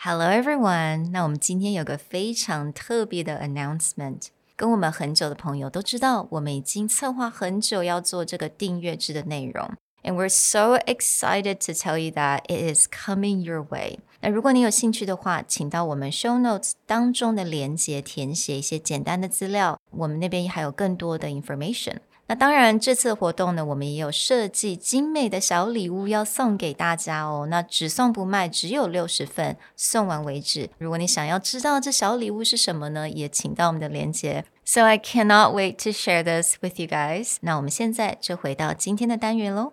Hello everyone，那我们今天有个非常特别的 announcement。跟我们很久的朋友都知道，我们已经策划很久要做这个订阅制的内容。And we're so excited to tell you that it is coming your way. 那如果你有兴趣的话，请到我们 show notes 当中的连接填写一些简单的资料，我们那边还有更多的 information。那当然，这次活动呢，我们也有设计精美的小礼物要送给大家哦。那只送不卖，只有六十份，送完为止。如果你想要知道这小礼物是什么呢，也请到我们的链接。So I cannot wait to share this with you guys。那我们现在就回到今天的单元喽。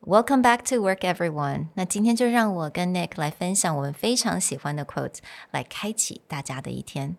Welcome back to work, everyone。那今天就让我跟 Nick 来分享我们非常喜欢的 quote，来开启大家的一天。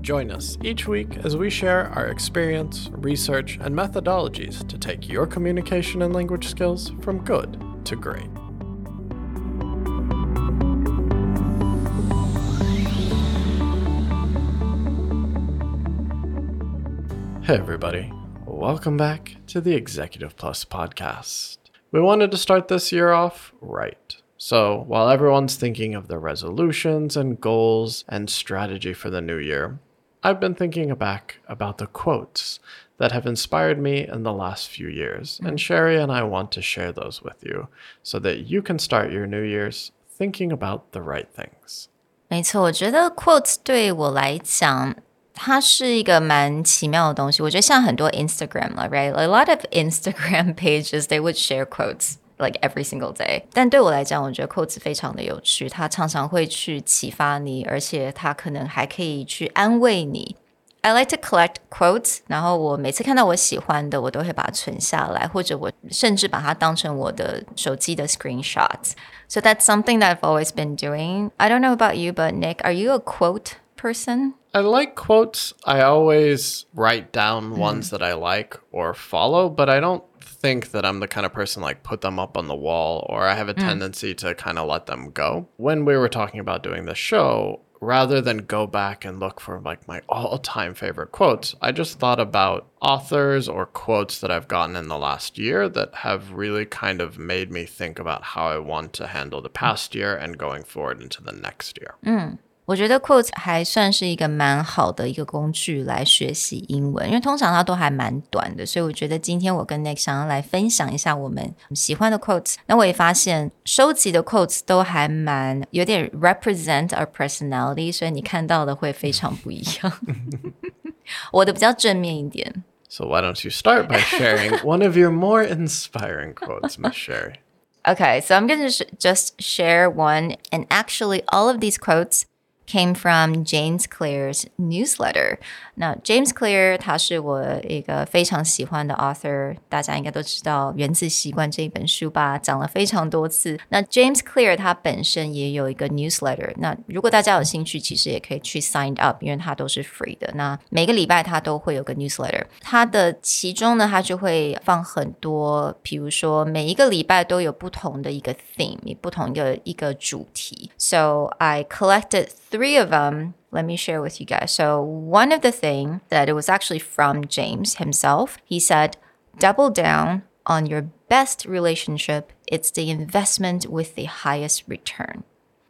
Join us each week as we share our experience, research, and methodologies to take your communication and language skills from good to great. Hey, everybody. Welcome back to the Executive Plus podcast. We wanted to start this year off right. So, while everyone's thinking of their resolutions and goals and strategy for the new year, I've been thinking back about the quotes that have inspired me in the last few years, and Sherry and I want to share those with you so that you can start your new year's thinking about the right things. 没错，我觉得 quotes 对我来讲，它是一个蛮奇妙的东西。我觉得像很多 Instagram 了，right？A lot of Instagram pages they would share quotes like every single day. day。但对我来讲，我觉得 quotes 非常的有趣，他常常会去启发你，而且他可能还可以去安慰你。I like to collect quotes，然后我每次看到我喜欢的，我都会把它存下来，或者我甚至把它当成我的手机的 screenshots。So that's something that I've always been doing. I don't know about you, but Nick, are you a quote person? I like quotes. I always write down ones mm. that I like or follow, but I don't think that I'm the kind of person like put them up on the wall or I have a mm. tendency to kind of let them go. When we were talking about doing the show, rather than go back and look for like my all-time favorite quotes, I just thought about authors or quotes that I've gotten in the last year that have really kind of made me think about how I want to handle the mm. past year and going forward into the next year. Mm. 我觉得 quotes 还算是一个蛮好的一个工具来学习英文，因为通常它都还蛮短的，所以我觉得今天我跟 Nick 想要来分享一下我们喜欢的 quotes。那我也发现收集的 quotes 都还蛮有点 represent our personality，所以你看到的会非常不一样。我的比较正面一点。 So why don't you start by sharing one of your more inspiring quotes, Miss Sherry? Okay, so I'm going to sh- just share one. And actually, all of these quotes came from James Clear's newsletter. Now, James Clear 他是我一个非常喜欢的 author，大家应该都知道《原子习惯》这一本书吧，讲了非常多次。那 James Clear 他本身也有一个 newsletter，那如果大家有兴趣，其实也可以去 sign up，因为它都是 free 的。那每个礼拜他都会有个 newsletter，它的其中呢，它就会放很多，比如说每一个礼拜都有不同的一个 theme，不同的一个主题。So I collected three of them let me share with you guys. So, one of the thing that it was actually from James himself, he said, double down on your best relationship. It's the investment with the highest return.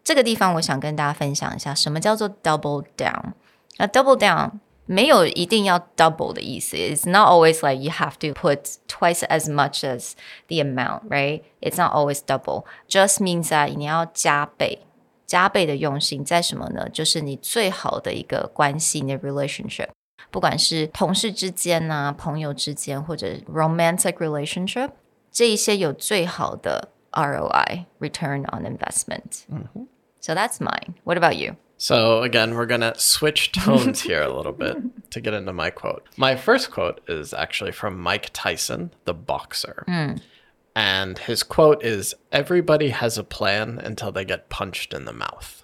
这个地方我想跟大家分享一下，什么叫做 double down？那 double down 没有一定要 double 的意思。It's not always like you have to put twice as much as the amount, right? It's not always double. Just means that 你要加倍。 加倍的用心在什么呢？就是你最好的一个关系，你的 relationship，不管是同事之间啊、朋友之间，或者 romantic relationship，这一些有最好的 ROI（return on investment）。So that's mine. What about you? So, again, we're going to switch tones here a little bit to get into my quote. My first quote is actually from Mike Tyson, the boxer. And his quote is Everybody has a plan until they get punched in the mouth.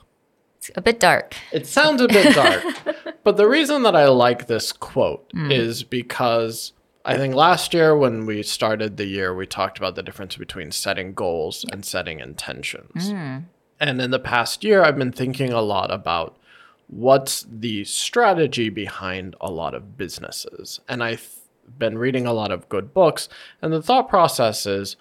It's a bit dark. It sounds a bit dark, but the reason that I like this quote hmm. is because I think last year when we started the year, we talked about the difference between setting goals and setting intentions. Hmm. And in the past year, I've been thinking a lot about what's the strategy behind a lot of businesses. And I've been reading a lot of good books, and the thought process is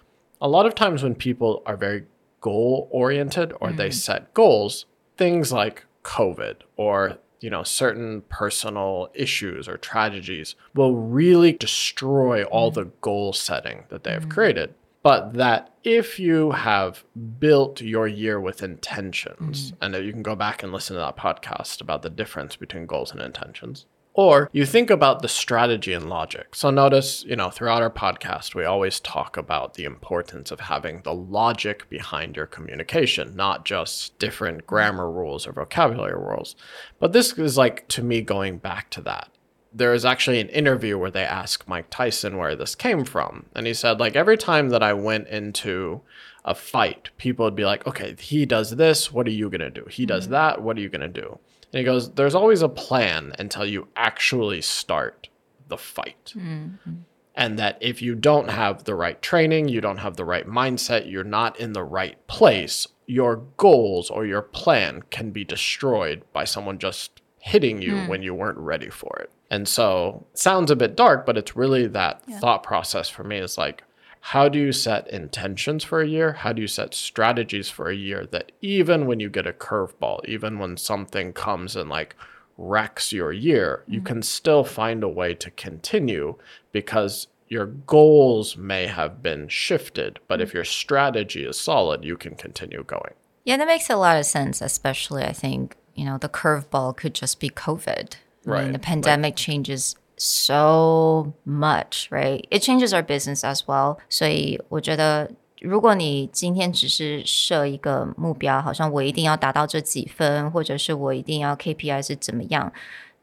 a lot of times when people are very goal oriented or they mm-hmm. set goals, things like COVID or you know certain personal issues or tragedies will really destroy all mm-hmm. the goal setting that they have mm-hmm. created. But that if you have built your year with intentions and you can go back and listen to that podcast about the difference between goals and intentions or you think about the strategy and logic. So notice, you know, throughout our podcast, we always talk about the importance of having the logic behind your communication, not just different grammar rules or vocabulary rules. But this is like, to me, going back to that. There is actually an interview where they ask Mike Tyson where this came from. And he said, like, every time that I went into a fight, people would be like, okay, he does this. What are you going to do? He does mm-hmm. that. What are you going to do? And he goes, There's always a plan until you actually start the fight. Mm-hmm. And that if you don't have the right training, you don't have the right mindset, you're not in the right place, your goals or your plan can be destroyed by someone just hitting you hmm. when you weren't ready for it. And so it sounds a bit dark, but it's really that thought process for me is like, how do you set intentions for a year? How do you set strategies for a year that even when you get a curveball, even when something comes and like wrecks your year, you mm-hmm. can still find a way to continue because your goals may have been shifted, but if mm-hmm. your strategy is solid, you can continue going. Yeah, that makes a lot of sense, especially I think, you know, the curveball could just be COVID. I Right, mean, the pandemic changes so much, right? It changes our business as well. 所以我觉得，如果你今天只是设一个目标，好像我一定要达到这几分，或者是我一定要 KPI 是怎么样，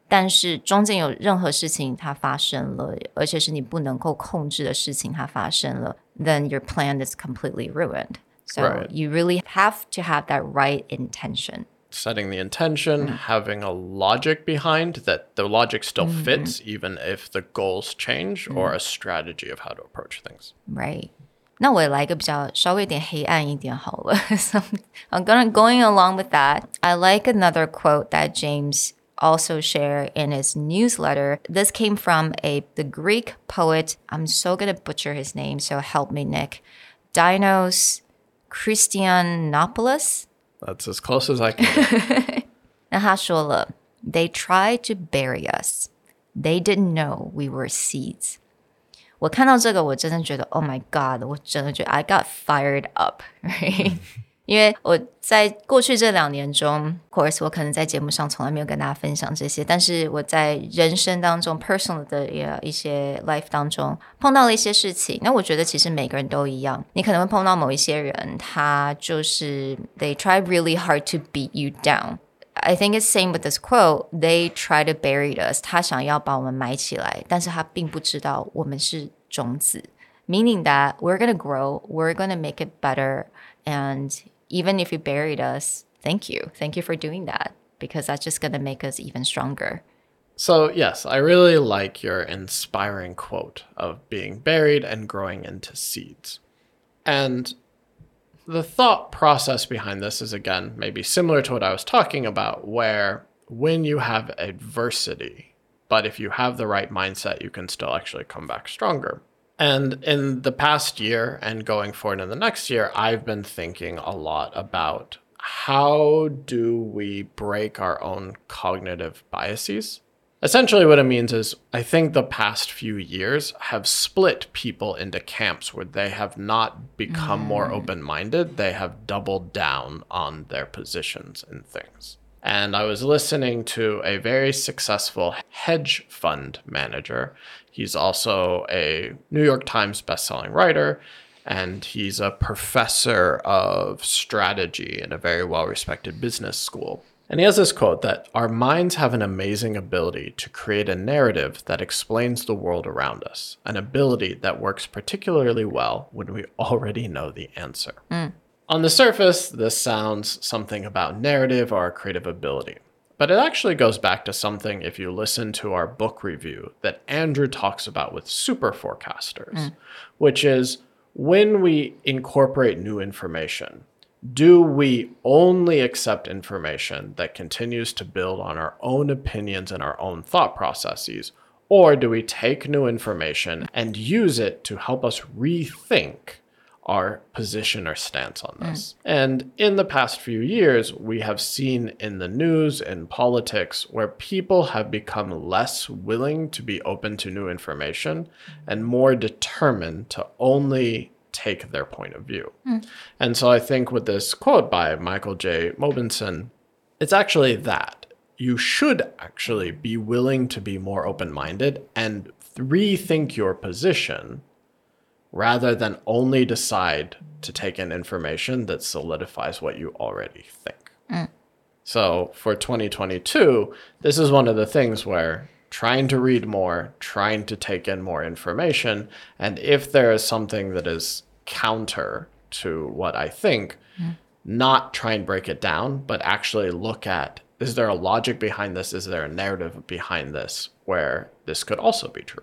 但是中间有任何事情它发生了，而且是你不能够控制的事情它发生了，then your plan is completely ruined. So Right. you really have to have that right intention. Setting the intention, having a logic behind that the logic still fits, even if the goals change, or a strategy of how to approach things. Right. 那我也来一个比较稍微有点黑暗一点好了。so I'm gonna going along with that. I like another quote that James also shared in his newsletter. This came from a the Greek poet. I'm so gonna butcher his name, so help me, Nick. Dinos Christianopoulos. That's as close as I can get. 那他说了，They tried to bury us. They didn't know we were seeds. 我看到这个，我真的觉得，Oh my God！我真的觉得 I got fired up，right? 因为我在过去这两年中，of course，我可能在节目上从来没有跟大家分享这些，但是我在人生当中 personal 的呃一些 life 当中碰到了一些事情。那我觉得其实每个人都一样，你可能会碰到某一些人，他就是 they try really hard to beat you down。I think it's same with this quote. They try to bury us. 他想要把我们埋起来，但是他并不知道我们是种子。Meaning that we're gonna grow, we're gonna make it better, and even if you buried us, thank you, thank you for doing that because that's just gonna make us even stronger. So, yes, I really like your inspiring quote of being buried and growing into seeds. And the thought process behind this is, again, maybe similar to what I was talking about, where when you have adversity, but if you have the right mindset, you can still actually come back stronger. And in the past year and going forward in the next year, I've been thinking a lot about how do we break our own cognitive biases? Essentially, what it means is I think the past few years have split people into camps where they have not become more mm. open minded, they have doubled down on their positions in things. And I was listening to a very successful hedge fund manager. He's also a New York Times bestselling writer, and he's a professor of strategy in a very well respected business school. And he has this quote that our minds have an amazing ability to create a narrative that explains the world around us, an ability that works particularly well when we already know the answer. Mm. On the surface, this sounds something about narrative or creative ability. But it actually goes back to something if you listen to our book review that Andrew talks about with super forecasters, mm. which is when we incorporate new information, do we only accept information that continues to build on our own opinions and our own thought processes? Or do we take new information and use it to help us rethink our position or stance on hmm. this. And in the past few years, we have seen in the news and politics where people have become less willing to be open to new information hmm. and more determined to only take their point of view. Hmm. And so I think with this quote by Michael J. Mauboussin, it's actually that. You should actually be willing to be more open minded and rethink your position rather than only decide to take in information that solidifies what you already think. Mm. So for 2022, this is one of the things where trying to read more, trying to take in more information, and if there is something that is counter to what I think, mm. not try and break it down, but actually look at is there a logic behind this? Is there a narrative behind this where this could also be true?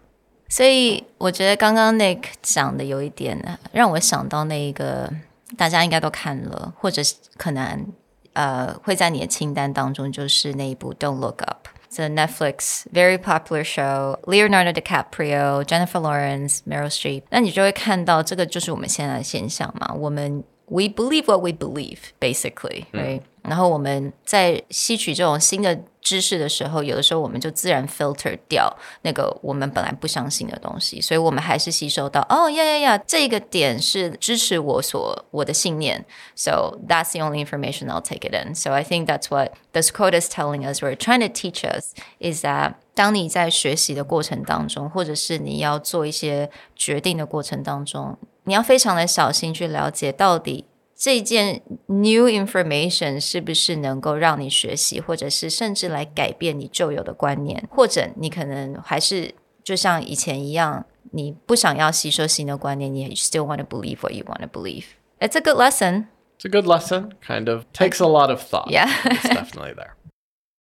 所以我觉得刚刚 Nick 讲的有一点让我想到那一个大家应该都看了，或者是可能呃会在你的清单当中，就是那一部《Don't Look Up》。The Netflix very popular show. Leonardo DiCaprio, Jennifer Lawrence, Meryl Streep. 那你就会看到这个就是我们现在的现象嘛。我们 we believe what we believe, basically, right? 然后我们在吸取这种新的知识的时候，有的时候我们就自然 filter 掉那个我们本来不相信的东西，所以我们还是吸收到哦呀呀呀，这个点是支持我所我的信念，so that's the only information I'll take it in. So I think that's what this quote is telling us, or trying to teach us, is that 当你在学习的过程当中，或者是你要做一些决定的过程当中，你要非常的小心去了解到底。 这件 new information 是不是能够让你学习，或者是甚至来改变你旧有的观念，或者你可能还是就像以前一样，你不想要吸收新的观念，你 still want to believe what you want to believe. It's a good lesson. It's a good lesson. Kind of takes a lot of thought. Yeah. it's definitely there.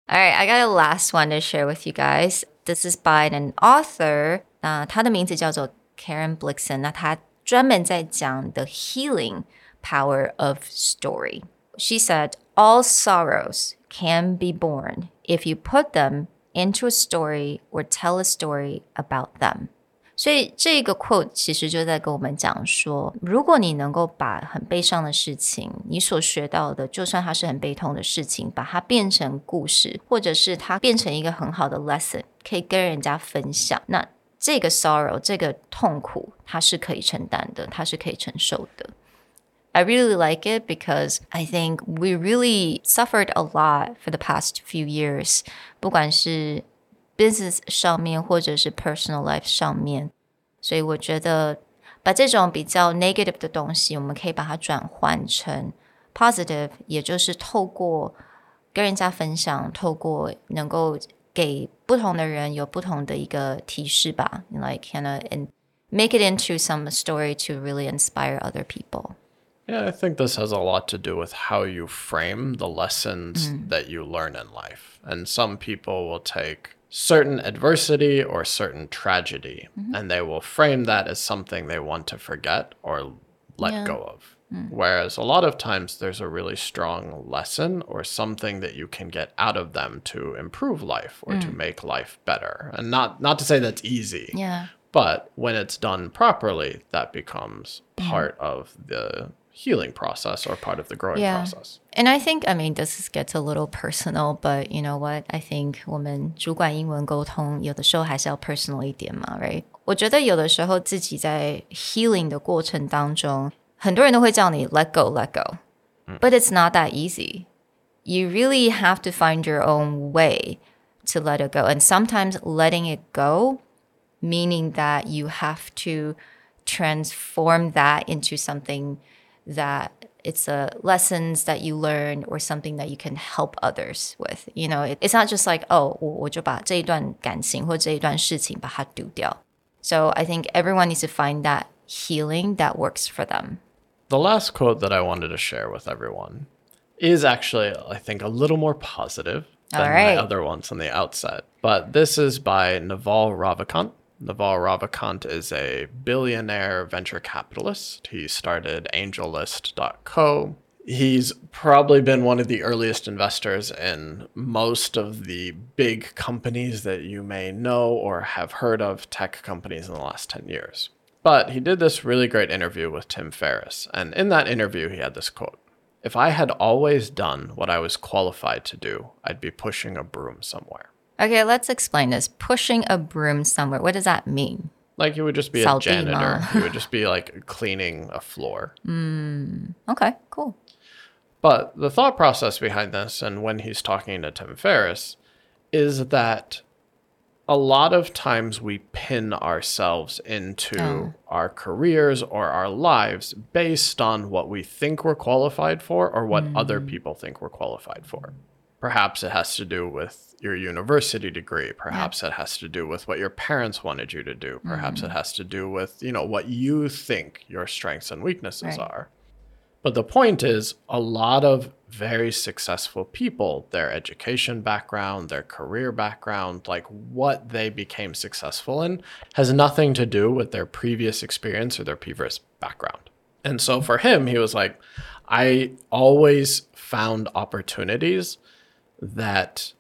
All right, I got a last one to share with you guys. This is by an author. 那她的名字叫做 Karen Blixen。那她专门在讲 the healing power of story. She said, All sorrows can be born if you put them into a story or tell a story about them. 所以这个 quote 其实就在跟我们讲说，如果你能够把很悲伤的事情，你所学到的，就算它是很悲痛的事情，把它变成故事，或者是它变成一个很好的 lesson，可以跟人家分享，那这个 sorrow 这个痛苦，它是可以承担的，它是可以承受的。 I really like it because I think we really suffered a lot for the past few years. 不管是 business 上面或者是 personal life 上面，所以我觉得把这种比较 negative 的东西，我们可以把它转换成 positive，也就是透过跟人家分享，透过能够给不同的人有不同的一个提示吧，like kind of and make it into some story to really inspire other people. Yeah, I think this has a lot to do with how you frame the lessons mm. that you learn in life. And some people will take certain adversity or certain tragedy mm-hmm. and they will frame that as something they want to forget or let Yeah. go of. Mm. Whereas a lot of times there's a really strong lesson or something that you can get out of them to improve life or to mm. make life better. And not not to say that's easy. Yeah. But when it's done properly, that becomes mm-hmm. part of the healing process or part of the growing Yeah. process. And I think, I mean, this is- gets a little personal, but you know what? I think 我们主管英文沟通有的时候还是要 personal 一点嘛，right？我觉得有的时候自己在 healing 的过程当中，很多人都会叫你 let go, let go, but it's not that easy. You really have to find your own way to let it go, and sometimes letting it go, meaning that you have to transform that into something that it's a lessons that you learn or something that you can help others with. You know, it, it's not just like oh 我我就把这一段感情或这一段事情把它丢掉。So I think everyone needs to find that healing that works for them. The last quote that I wanted to share with everyone is actually, I think, a little more positive than right. my other ones on the outset. But this is by Naval Ravikant. Naval Ravikant is a billionaire venture capitalist. He started AngelList.co. He's probably been one of the earliest investors in most of the big companies that you may know or have heard of, tech companies in the last 10 years. But he did this really great interview with Tim Ferriss. And in that interview, he had this quote If I had always done what I was qualified to do, I'd be pushing a broom somewhere. Okay, let's explain this. Pushing a broom somewhere. What does that mean? Like he would just be a janitor. he would just be like cleaning a floor. Hmm, okay, cool. But the thought process behind this, and when he's talking to Tim Ferriss, is that a lot of times we pin ourselves into Oh. our careers or our lives based on what we think we're qualified for or what other hmm. people think we're qualified for. Perhaps it has to do with your university degree. Perhaps it has to do with what your parents wanted you to do. Perhaps it mm-hmm. has to do with, you know, what you think your strengths and weaknesses Right. are. But the point is, a lot of very successful people, their education background, their career background, like what they became successful in, has nothing to do with their previous experience or their previous background. And so for him, he was like, I always found opportunities that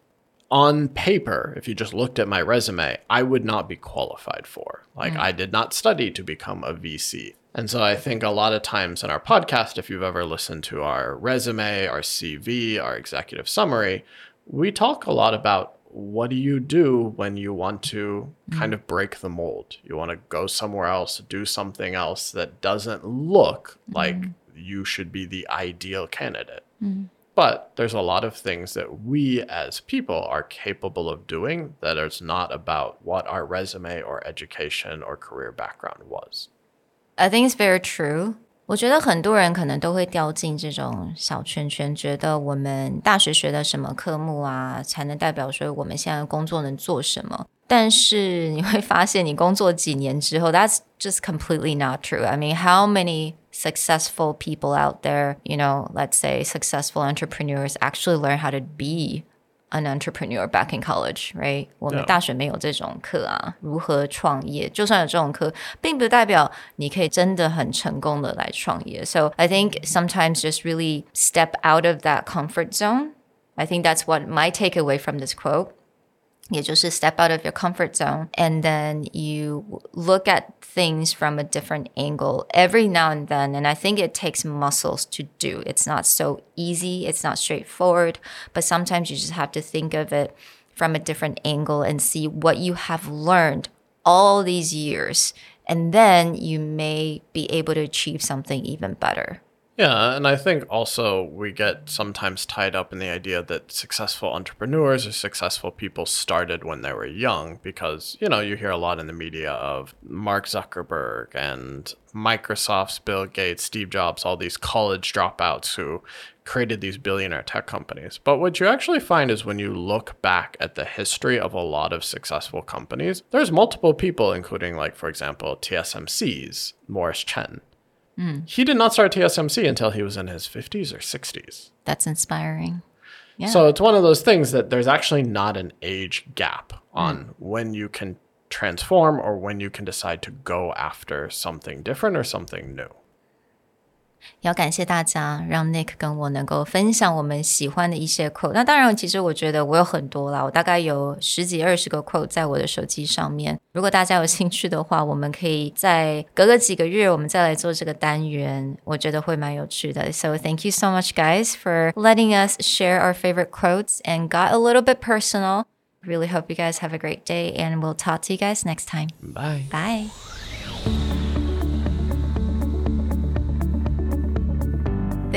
on paper, if you just looked at my resume, I would not be qualified for. Like, mm. I did not study to become a VC. And so I think a lot of times in our podcast, if you've ever listened to our resume, our CV, our executive summary, we talk a lot about what do you do when you want to kind mm. of break the mold? You want to go somewhere else, do something else that doesn't look like mm. you should be the ideal candidate. But there's a lot of things that we as people are capable of doing that is not about what our resume or education or career background was. I think it's very true. 我觉得很多人可能都会掉进这种小圈圈，觉得我们大学学的什么科目啊，才能代表说我们现在工作能做什么。但是你会发现，你工作几年之后，that's just completely not true. I mean, how many successful people out there, you know, let's say successful entrepreneurs actually learn how to be an entrepreneur back in college, right? 我们 Yeah. 大学没有这种课啊，如何创业？就算有这种课，并不代表你可以真的很成功的来创业。So I think sometimes just really step out of that comfort zone. I think that's what my takeaway from this quote. you just step out of your comfort zone and then you look at things from a different angle every now and then and i think it takes muscles to do. It's not so easy it's not straightforward but sometimes you just have to think of it from a different angle and see what you have learned all these years and then you may be able to achieve something even better. Yeah, and I think also we get sometimes tied up in the idea that successful entrepreneurs or successful people started when they were young because, you know, you hear a lot in the media of Mark Zuckerberg and Microsoft's Bill Gates, Steve Jobs, all these college dropouts who created these billionaire tech companies. But what you actually find is when you look back at the history of a lot of successful companies, there's multiple people, including, like, for example, TSMC's Morris Chang. Mm. He did not start TSMC until he was in his 50s or 60s. that's inspiring yeah So it's one of those things that there's actually not an age gap on mm. when you can transform or when you can decide to go after something different or something new. 要感谢大家，让 Nick 跟我能够分享我们喜欢的一些 quote。那当然，其实我觉得我有很多啦，我大概有十几二十个 quote 在我的手机上面。如果大家有兴趣的话，我们可以在隔个几个月，我们再来做这个单元，我觉得会蛮有趣的。So thank you so much, guys, for letting us share our favorite quotes and got a little bit personal. Really hope you guys have a great day, and we'll talk to you guys next time. Bye. Bye.